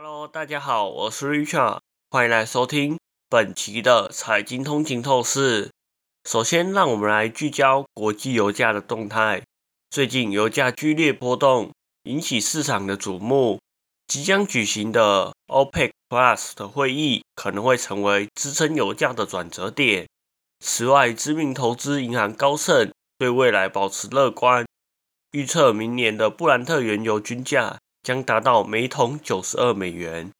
Hello，大家好，我是 Richard，欢迎来收听本期的财经通勤透视。首先，让我们来聚焦国际油价的动态。最近油价剧烈波动，引起市场的瞩目。即将举行的 OPEC Plus 的会议可能会成为支撑油价的转折点。此外，知名投资银行高盛对未来保持乐观，预测明年的布兰特原油均价将达到每桶九十二美元。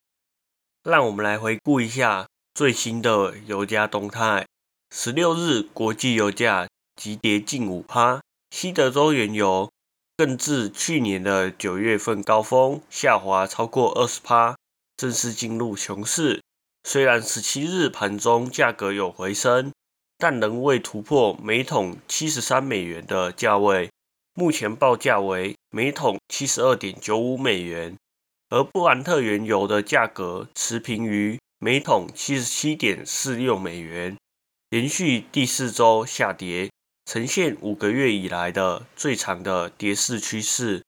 让我们来回顾一下最新的油价动态。十六日，国际油价急跌近五趴，西德州原油更自去年的九月份高峰下滑超过二十趴，正式进入熊市。虽然十七日盘中价格有回升。但仍未突破每桶七十三美元的价位，目前报价为每桶七十二点九五美元，而布兰特原油的价格持平于每桶七十七点四六美元，连续第四周下跌，呈现五个月以来的最长的跌势趋势。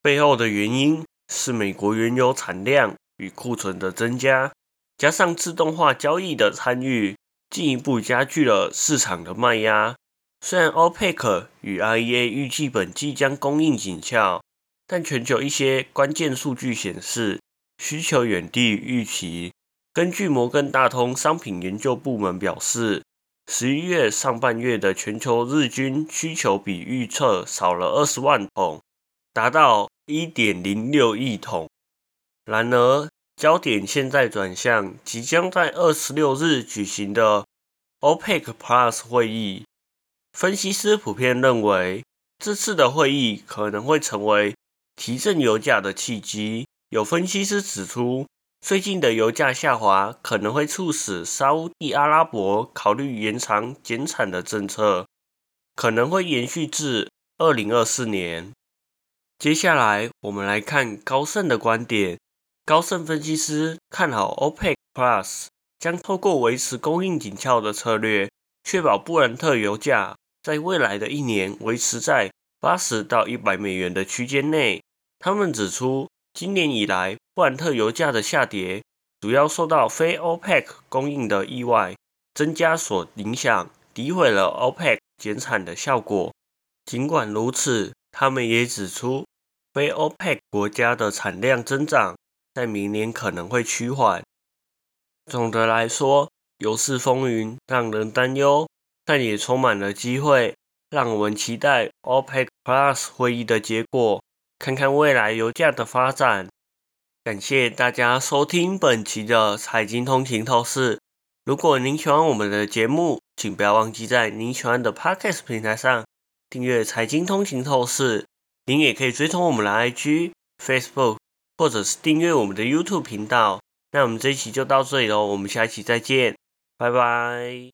背后的原因是美国原油产量与库存的增加，加上自动化交易的参与。进一步加剧了市场的卖压。虽然 OPEC 与 IEA 预计本季将供应紧俏，但全球一些关键数据显示需求远低于预期。根据摩根大通商品研究部门表示，十一月上半月的全球日均需求比预测少了二十万桶，达到一点零六亿桶。然而，焦点现在转向即将在二十六日举行的 OPEC Plus 会议。分析师普遍认为，这次的会议可能会成为提振油价的契机。有分析师指出，最近的油价下滑可能会促使沙地阿拉伯考虑延长减产的政策，可能会延续至二零二四年。接下来，我们来看高盛的观点。高盛分析师看好 OPEC Plus 将透过维持供应紧俏的策略，确保布兰特油价在未来的一年维持在八十到一百美元的区间内。他们指出，今年以来布兰特油价的下跌主要受到非 OPEC 供应的意外增加所影响，诋毁了 OPEC 减产的效果。尽管如此，他们也指出，非 OPEC 国家的产量增长。在明年可能会趋缓。总的来说，油市风云让人担忧，但也充满了机会，让我们期待 OPEC Plus 会议的结果，看看未来油价的发展。感谢大家收听本期的财经通勤透视。如果您喜欢我们的节目，请不要忘记在您喜欢的 Podcast 平台上订阅财经通勤透视。您也可以追踪我们的 IG、Facebook。或者是订阅我们的 YouTube 频道，那我们这一期就到这里喽，我们下一期再见，拜拜。